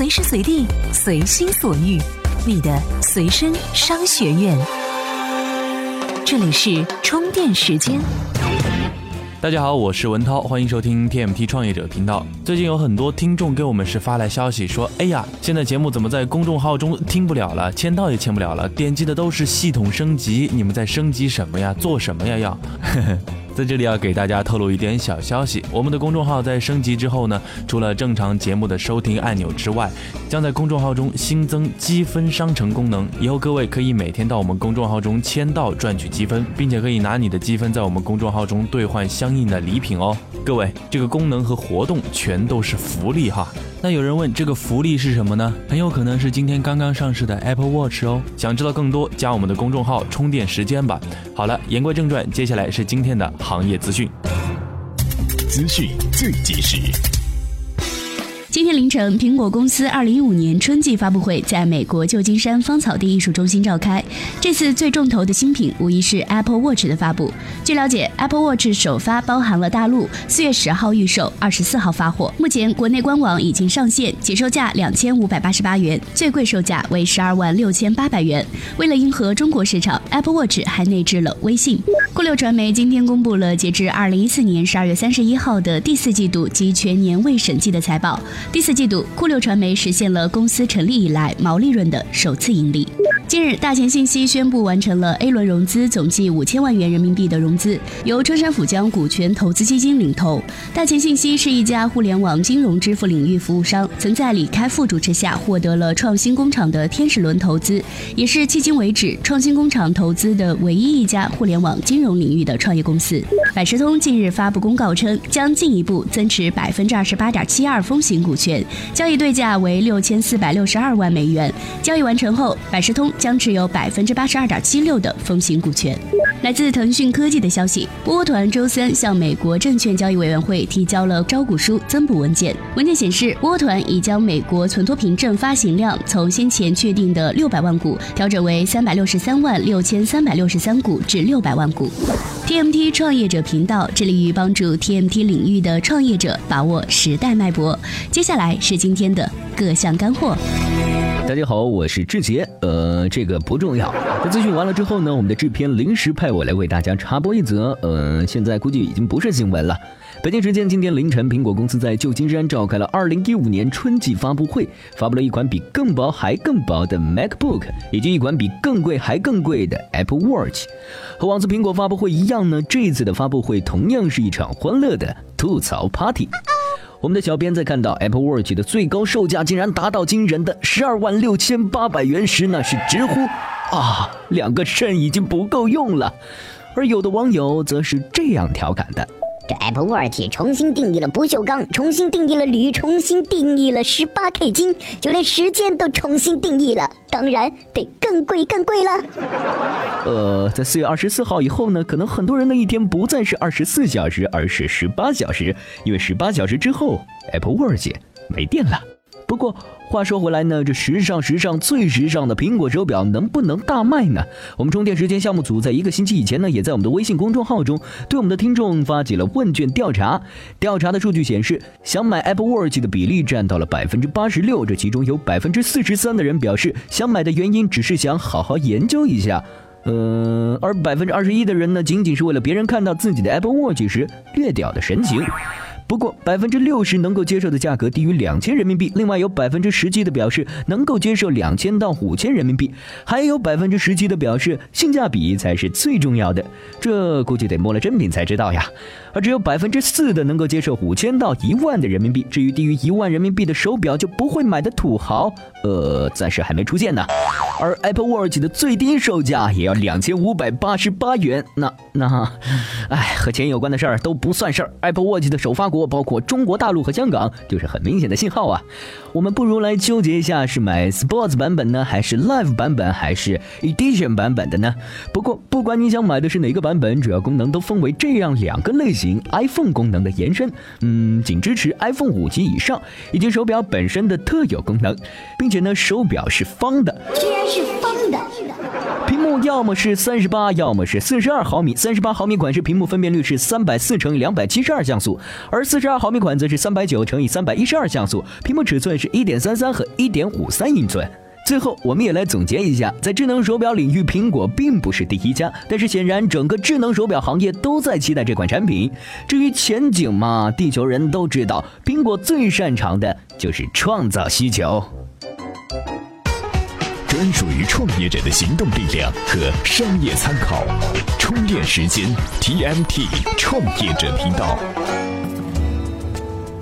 随时随地，随心所欲，你的随身商学院。这里是充电时间。大家好，我是文涛，欢迎收听 TMT 创业者频道。最近有很多听众给我们是发来消息说，哎呀，现在节目怎么在公众号中听不了了，签到也签不了了，点击的都是系统升级，你们在升级什么呀？做什么呀？要？在这里要给大家透露一点小消息，我们的公众号在升级之后呢，除了正常节目的收听按钮之外，将在公众号中新增积分商城功能。以后各位可以每天到我们公众号中签到赚取积分，并且可以拿你的积分在我们公众号中兑换相应的礼品哦。各位，这个功能和活动全都是福利哈。那有人问这个福利是什么呢？很有可能是今天刚刚上市的 Apple Watch 哦。想知道更多，加我们的公众号充电时间吧。好了，言归正传，接下来是今天的行业资讯。资讯最及时。今天凌晨，苹果公司2015年春季发布会在美国旧金山芳草地艺术中心召开。这次最重头的新品无疑是 Apple Watch 的发布。据了解，Apple Watch 首发包含了大陆，四月十号预售，二十四号发货。目前国内官网已经上线，起售价两千五百八十八元，最贵售价为十二万六千八百元。为了迎合中国市场，Apple Watch 还内置了微信。酷六传媒今天公布了截至二零一四年十二月三十一号的第四季度及全年未审计的财报。第四季度，酷六传媒实现了公司成立以来毛利润的首次盈利。近日，大秦信息宣布完成了 A 轮融资，总计五千万元人民币的融资，由春山府江股权投资基金领投。大秦信息是一家互联网金融支付领域服务商，曾在李开复主持下获得了创新工厂的天使轮投资，也是迄今为止创新工厂投资的唯一一家互联网金融领域的创业公司。百事通近日发布公告称，将进一步增持百分之二十八点七二风行股权，交易对价为六千四百六十二万美元。交易完成后，百事通。将持有百分之八十二点七六的风行股权。来自腾讯科技的消息，窝团周三向美国证券交易委员会提交了招股书增补文件。文件显示，窝团已将美国存托凭证发行量从先前确定的六百万股调整为三百六十三万六千三百六十三股至六百万股。TMT 创业者频道致力于帮助 TMT 领域的创业者把握时代脉搏。接下来是今天的各项干货。大家好，我是志杰。呃，这个不重要。在资讯完了之后呢，我们的制片临时派我来为大家插播一则。呃，现在估计已经不是新闻了。北京时间今天凌晨，苹果公司在旧金山召开了2015年春季发布会，发布了一款比更薄还更薄的 MacBook，以及一款比更贵还更贵的 Apple Watch。和往次苹果发布会一样呢，这一次的发布会同样是一场欢乐的吐槽 party。我们的小编在看到 Apple Watch 的最高售价竟然达到惊人的十二万六千八百元时，那是直呼啊，两个肾已经不够用了。而有的网友则是这样调侃的。这 Apple Watch 重新定义了不锈钢，重新定义了铝，重新定义了十八 K 金，就连时间都重新定义了。当然得更贵更贵了。呃，在四月二十四号以后呢，可能很多人的一天不再是二十四小时，而是十八小时，因为十八小时之后 Apple Watch 没电了。不过话说回来呢，这时尚时尚最时尚的苹果手表能不能大卖呢？我们充电时间项目组在一个星期以前呢，也在我们的微信公众号中对我们的听众发起了问卷调查。调查的数据显示，想买 Apple Watch 的比例占到了百分之八十六，这其中有百分之四十三的人表示想买的原因只是想好好研究一下，呃，而百分之二十一的人呢，仅仅是为了别人看到自己的 Apple Watch 时略屌的神情。不过，百分之六十能够接受的价格低于两千人民币，另外有百分之十七的表示能够接受两千到五千人民币，还有百分之十七的表示性价比才是最重要的。这估计得摸了真品才知道呀。而只有百分之四的能够接受五千到一万的人民币，至于低于一万人民币的手表就不会买的土豪，呃，暂时还没出现呢。而 Apple Watch 的最低售价也要两千五百八十八元，那那，哎，和钱有关的事儿都不算事儿。Apple Watch 的首发国。包括中国大陆和香港，就是很明显的信号啊。我们不如来纠结一下，是买 Sports 版本呢，还是 Live 版本，还是 Edition 版本的呢？不过，不管你想买的是哪个版本，主要功能都分为这样两个类型：iPhone 功能的延伸，嗯，仅支持 iPhone 五级以上，以及手表本身的特有功能，并且呢，手表是方的。是方的。屏幕要么是三十八，要么是四十二毫米。三十八毫米款式屏幕分辨率是三百四乘以两百七十二像素，而四十二毫米款则是三百九乘以三百一十二像素。屏幕尺寸是一点三三和一点五三英寸。最后，我们也来总结一下，在智能手表领域，苹果并不是第一家，但是显然整个智能手表行业都在期待这款产品。至于前景嘛，地球人都知道，苹果最擅长的就是创造需求，专属于创业者的行动力量和商业参考。充电时间，TMT 创业者频道。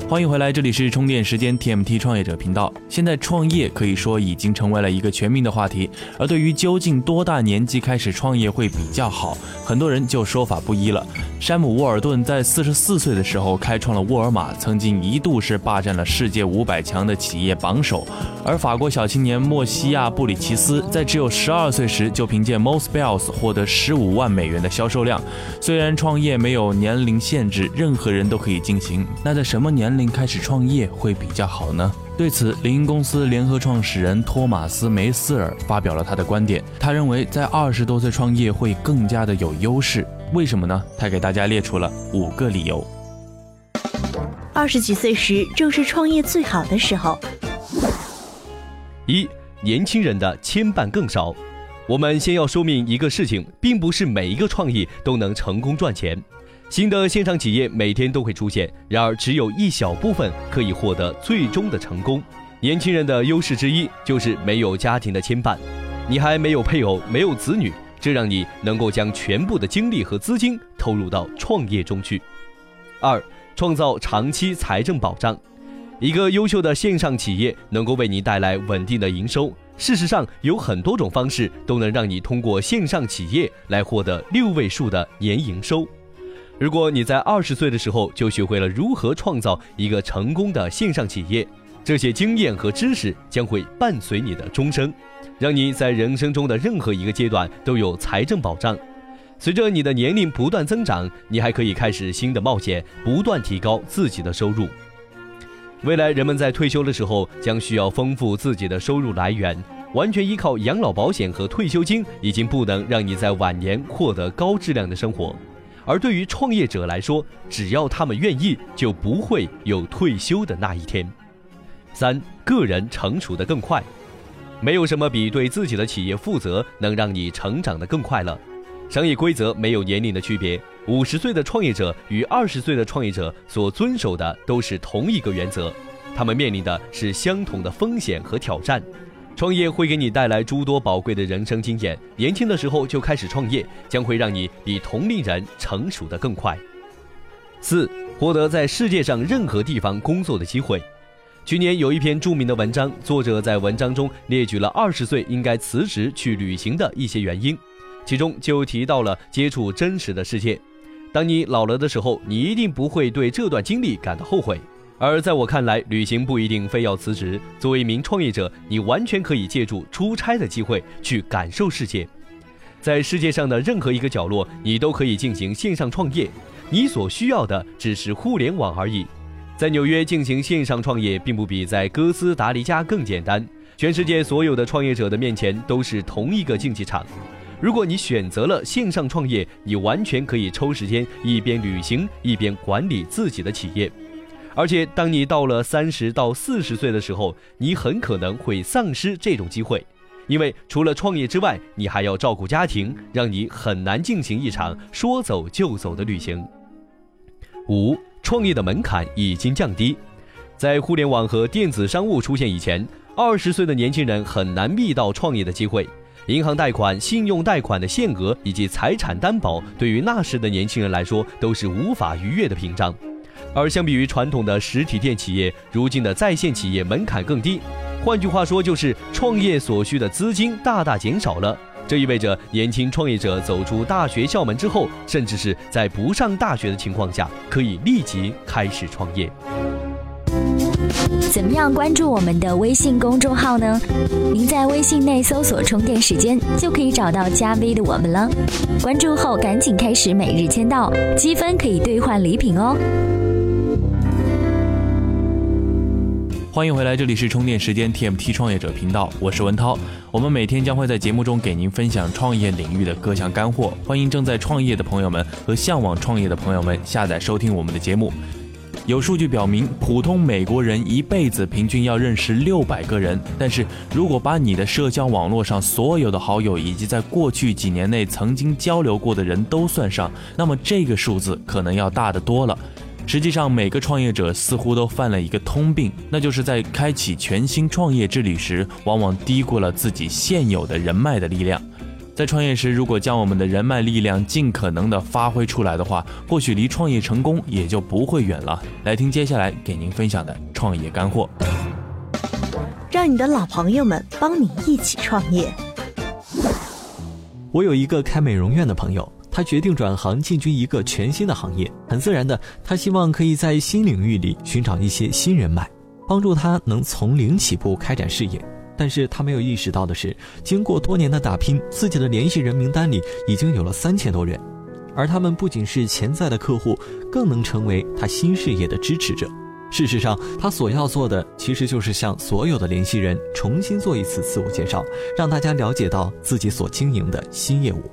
欢迎回来，这里是充电时间 TMT 创业者频道。现在创业可以说已经成为了一个全民的话题，而对于究竟多大年纪开始创业会比较好，很多人就说法不一了。山姆·沃尔顿在四十四岁的时候开创了沃尔玛，曾经一度是霸占了世界五百强的企业榜首。而法国小青年莫西亚·布里奇斯在只有十二岁时就凭借 Most Bells 获得十五万美元的销售量。虽然创业没有年龄限制，任何人都可以进行，那在什么年龄开始创业会比较好呢？对此，林荫公司联合创始人托马斯·梅斯尔发表了他的观点。他认为，在二十多岁创业会更加的有优势。为什么呢？他给大家列出了五个理由。二十几岁时正是创业最好的时候。一，年轻人的牵绊更少。我们先要说明一个事情，并不是每一个创意都能成功赚钱。新的线上企业每天都会出现，然而只有一小部分可以获得最终的成功。年轻人的优势之一就是没有家庭的牵绊，你还没有配偶，没有子女，这让你能够将全部的精力和资金投入到创业中去。二，创造长期财政保障。一个优秀的线上企业能够为你带来稳定的营收。事实上，有很多种方式都能让你通过线上企业来获得六位数的年营收。如果你在二十岁的时候就学会了如何创造一个成功的线上企业，这些经验和知识将会伴随你的终生，让你在人生中的任何一个阶段都有财政保障。随着你的年龄不断增长，你还可以开始新的冒险，不断提高自己的收入。未来人们在退休的时候将需要丰富自己的收入来源，完全依靠养老保险和退休金已经不能让你在晚年获得高质量的生活。而对于创业者来说，只要他们愿意，就不会有退休的那一天。三个人成熟的更快，没有什么比对自己的企业负责能让你成长的更快了。商业规则没有年龄的区别。五十岁的创业者与二十岁的创业者所遵守的都是同一个原则，他们面临的是相同的风险和挑战。创业会给你带来诸多宝贵的人生经验，年轻的时候就开始创业，将会让你比同龄人成熟的更快。四，获得在世界上任何地方工作的机会。去年有一篇著名的文章，作者在文章中列举了二十岁应该辞职去旅行的一些原因，其中就提到了接触真实的世界。当你老了的时候，你一定不会对这段经历感到后悔。而在我看来，旅行不一定非要辞职。作为一名创业者，你完全可以借助出差的机会去感受世界。在世界上的任何一个角落，你都可以进行线上创业。你所需要的只是互联网而已。在纽约进行线上创业，并不比在哥斯达黎加更简单。全世界所有的创业者的面前都是同一个竞技场。如果你选择了线上创业，你完全可以抽时间一边旅行一边管理自己的企业。而且，当你到了三十到四十岁的时候，你很可能会丧失这种机会，因为除了创业之外，你还要照顾家庭，让你很难进行一场说走就走的旅行。五，创业的门槛已经降低，在互联网和电子商务出现以前，二十岁的年轻人很难觅到创业的机会。银行贷款、信用贷款的限额以及财产担保，对于那时的年轻人来说都是无法逾越的屏障。而相比于传统的实体店企业，如今的在线企业门槛更低。换句话说，就是创业所需的资金大大减少了。这意味着年轻创业者走出大学校门之后，甚至是在不上大学的情况下，可以立即开始创业。怎么样关注我们的微信公众号呢？您在微信内搜索“充电时间”，就可以找到加 V 的我们了。关注后赶紧开始每日签到，积分可以兑换礼品哦。欢迎回来，这里是充电时间 TMT 创业者频道，我是文涛。我们每天将会在节目中给您分享创业领域的各项干货，欢迎正在创业的朋友们和向往创业的朋友们下载收听我们的节目。有数据表明，普通美国人一辈子平均要认识六百个人，但是如果把你的社交网络上所有的好友以及在过去几年内曾经交流过的人都算上，那么这个数字可能要大得多了。实际上，每个创业者似乎都犯了一个通病，那就是在开启全新创业之旅时，往往低估了自己现有的人脉的力量。在创业时，如果将我们的人脉力量尽可能的发挥出来的话，或许离创业成功也就不会远了。来听接下来给您分享的创业干货，让你的老朋友们帮你一起创业。我有一个开美容院的朋友，他决定转行进军一个全新的行业。很自然的，他希望可以在新领域里寻找一些新人脉，帮助他能从零起步开展事业。但是他没有意识到的是，经过多年的打拼，自己的联系人名单里已经有了三千多人，而他们不仅是潜在的客户，更能成为他新事业的支持者。事实上，他所要做的其实就是向所有的联系人重新做一次自我介绍，让大家了解到自己所经营的新业务。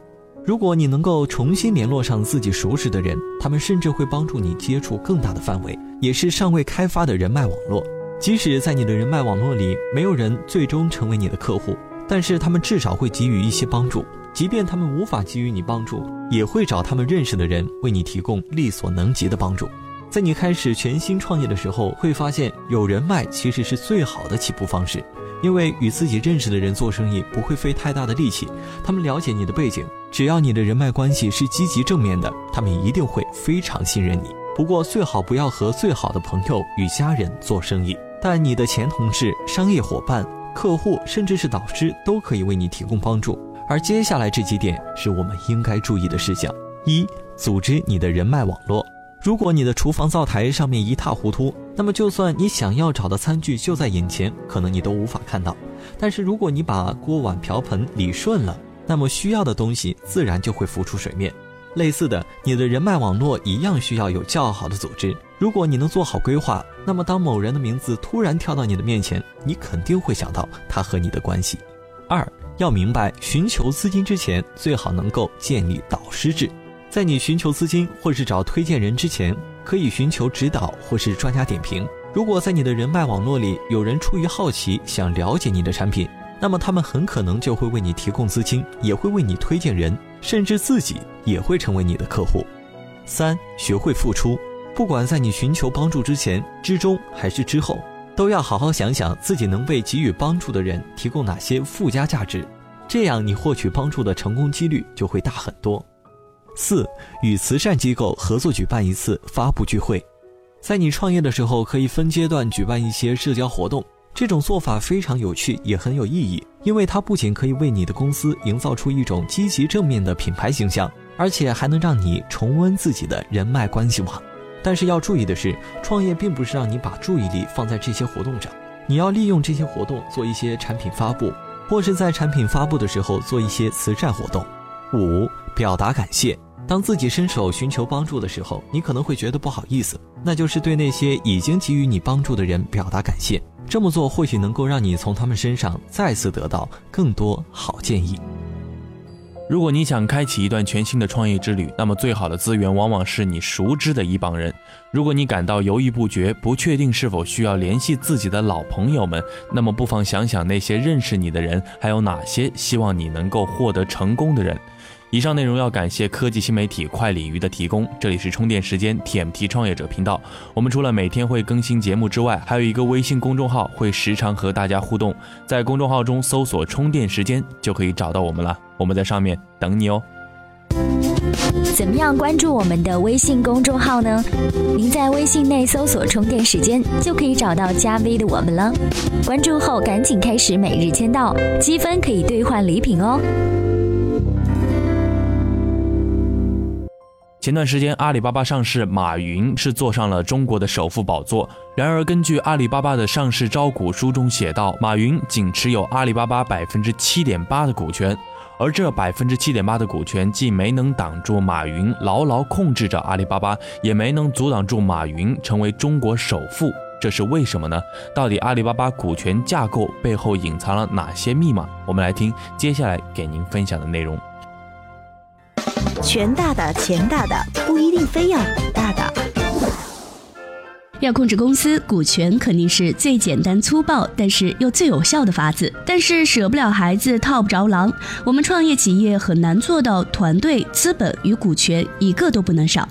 如果你能够重新联络上自己熟识的人，他们甚至会帮助你接触更大的范围，也是尚未开发的人脉网络。即使在你的人脉网络里没有人最终成为你的客户，但是他们至少会给予一些帮助。即便他们无法给予你帮助，也会找他们认识的人为你提供力所能及的帮助。在你开始全新创业的时候，会发现有人脉其实是最好的起步方式，因为与自己认识的人做生意不会费太大的力气。他们了解你的背景，只要你的人脉关系是积极正面的，他们一定会非常信任你。不过最好不要和最好的朋友与家人做生意。但你的前同事、商业伙伴、客户，甚至是导师，都可以为你提供帮助。而接下来这几点是我们应该注意的事项：一、组织你的人脉网络。如果你的厨房灶台上面一塌糊涂，那么就算你想要找的餐具就在眼前，可能你都无法看到。但是如果你把锅碗瓢盆理顺了，那么需要的东西自然就会浮出水面。类似的，你的人脉网络一样需要有较好的组织。如果你能做好规划，那么当某人的名字突然跳到你的面前，你肯定会想到他和你的关系。二，要明白，寻求资金之前，最好能够建立导师制。在你寻求资金或是找推荐人之前，可以寻求指导或是专家点评。如果在你的人脉网络里有人出于好奇想了解你的产品，那么他们很可能就会为你提供资金，也会为你推荐人，甚至自己也会成为你的客户。三，学会付出。不管在你寻求帮助之前、之中还是之后，都要好好想想自己能为给予帮助的人提供哪些附加价值，这样你获取帮助的成功几率就会大很多。四、与慈善机构合作举办一次发布聚会，在你创业的时候可以分阶段举办一些社交活动，这种做法非常有趣，也很有意义，因为它不仅可以为你的公司营造出一种积极正面的品牌形象，而且还能让你重温自己的人脉关系网。但是要注意的是，创业并不是让你把注意力放在这些活动上，你要利用这些活动做一些产品发布，或是在产品发布的时候做一些慈善活动。五、表达感谢。当自己伸手寻求帮助的时候，你可能会觉得不好意思，那就是对那些已经给予你帮助的人表达感谢。这么做或许能够让你从他们身上再次得到更多好建议。如果你想开启一段全新的创业之旅，那么最好的资源往往是你熟知的一帮人。如果你感到犹豫不决，不确定是否需要联系自己的老朋友们，那么不妨想想那些认识你的人，还有哪些希望你能够获得成功的人。以上内容要感谢科技新媒体快鲤鱼的提供。这里是充电时间 TMT 创业者频道。我们除了每天会更新节目之外，还有一个微信公众号，会时常和大家互动。在公众号中搜索“充电时间”就可以找到我们了。我们在上面等你哦。怎么样关注我们的微信公众号呢？您在微信内搜索“充电时间”就可以找到加 V 的我们了。关注后赶紧开始每日签到，积分可以兑换礼品哦。前段时间，阿里巴巴上市，马云是坐上了中国的首富宝座。然而，根据阿里巴巴的上市招股书中写道，马云仅持有阿里巴巴百分之七点八的股权，而这百分之七点八的股权既没能挡住马云牢牢控制着阿里巴巴，也没能阻挡住马云成为中国首富。这是为什么呢？到底阿里巴巴股权架构背后隐藏了哪些密码？我们来听接下来给您分享的内容。权大的钱大的不一定非要股大的。要控制公司股权，肯定是最简单粗暴，但是又最有效的法子。但是舍不了孩子套不着狼，我们创业企业很难做到团队、资本与股权一个都不能少。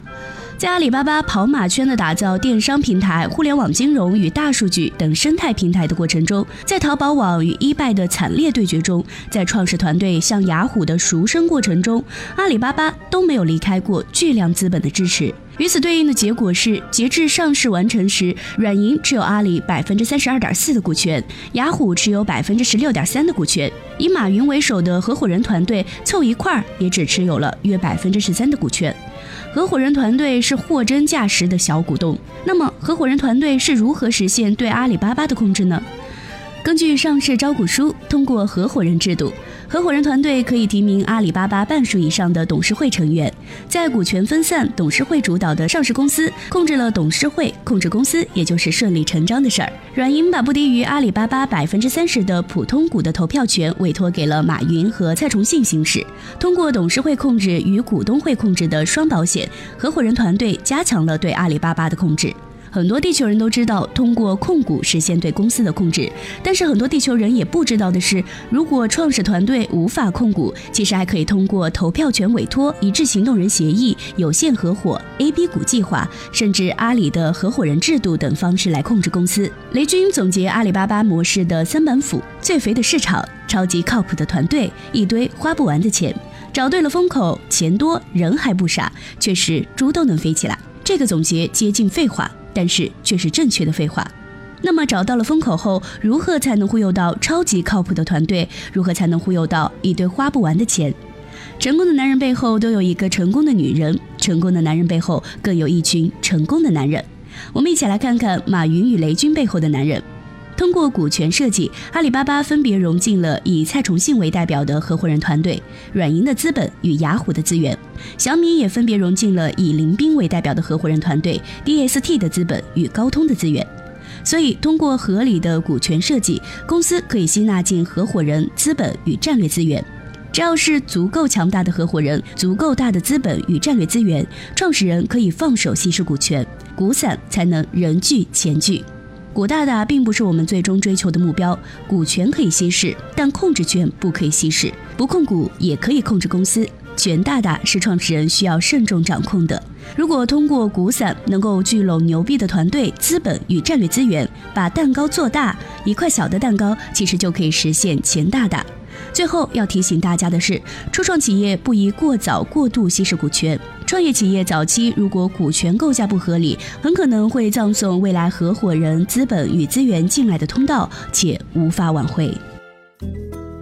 在阿里巴巴跑马圈的打造电商平台、互联网金融与大数据等生态平台的过程中，在淘宝网与一拜的惨烈对决中，在创始团队向雅虎的赎身过程中，阿里巴巴都没有离开过巨量资本的支持。与此对应的结果是，截至上市完成时，软银持有阿里百分之三十二点四的股权，雅虎持有百分之十六点三的股权，以马云为首的合伙人团队凑一块儿也只持有了约百分之十三的股权。合伙人团队是货真价实的小股东。那么，合伙人团队是如何实现对阿里巴巴的控制呢？根据上市招股书，通过合伙人制度，合伙人团队可以提名阿里巴巴半数以上的董事会成员。在股权分散、董事会主导的上市公司，控制了董事会，控制公司也就是顺理成章的事儿。软银把不低于阿里巴巴百分之三十的普通股的投票权委托给了马云和蔡崇信行使，通过董事会控制与股东会控制的双保险，合伙人团队加强了对阿里巴巴的控制。很多地球人都知道通过控股实现对公司的控制，但是很多地球人也不知道的是，如果创始团队无法控股，其实还可以通过投票权委托、一致行动人协议、有限合伙、A、B 股计划，甚至阿里的合伙人制度等方式来控制公司。雷军总结阿里巴巴模式的三板斧：最肥的市场、超级靠谱的团队、一堆花不完的钱。找对了风口，钱多人还不傻，确实猪都能飞起来。这个总结接近废话。但是却是正确的废话。那么找到了风口后，如何才能忽悠到超级靠谱的团队？如何才能忽悠到一堆花不完的钱？成功的男人背后都有一个成功的女人，成功的男人背后更有一群成功的男人。我们一起来看看马云与雷军背后的男人。通过股权设计，阿里巴巴分别融进了以蔡崇信为代表的合伙人团队、软银的资本与雅虎的资源；小米也分别融进了以林斌为代表的合伙人团队、DST 的资本与高通的资源。所以，通过合理的股权设计，公司可以吸纳进合伙人、资本与战略资源。只要是足够强大的合伙人、足够大的资本与战略资源，创始人可以放手稀释股权，股散才能人聚钱聚。股大大并不是我们最终追求的目标，股权可以稀释，但控制权不可以稀释。不控股也可以控制公司，权大大是创始人需要慎重掌控的。如果通过股散能够聚拢牛逼的团队、资本与战略资源，把蛋糕做大，一块小的蛋糕其实就可以实现钱大大。最后要提醒大家的是，初创企业不宜过早过度稀释股权。创业企业早期如果股权构架不合理，很可能会葬送未来合伙人、资本与资源进来的通道，且无法挽回。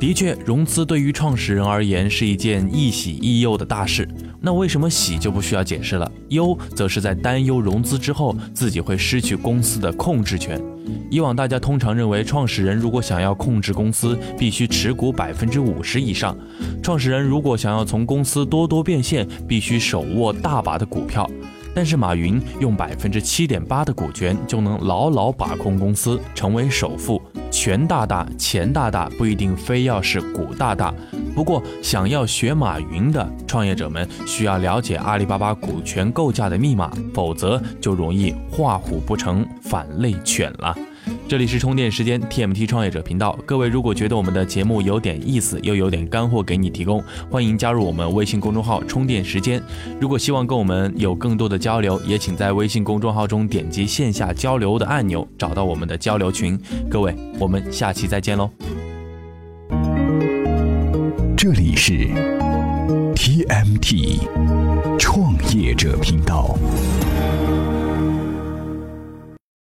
的确，融资对于创始人而言是一件亦喜亦忧的大事。那为什么喜就不需要解释了？忧则是在担忧融资之后自己会失去公司的控制权。以往大家通常认为，创始人如果想要控制公司，必须持股百分之五十以上；创始人如果想要从公司多多变现，必须手握大把的股票。但是马云用百分之七点八的股权就能牢牢把控公司，成为首富。权大大，钱大大，不一定非要是股大大。不过，想要学马云的创业者们，需要了解阿里巴巴股权构架的密码，否则就容易画虎不成反类犬了。这里是充电时间 TMT 创业者频道，各位如果觉得我们的节目有点意思，又有点干货给你提供，欢迎加入我们微信公众号充电时间。如果希望跟我们有更多的交流，也请在微信公众号中点击线下交流的按钮，找到我们的交流群。各位，我们下期再见喽。这里是 TMT 创业者频道。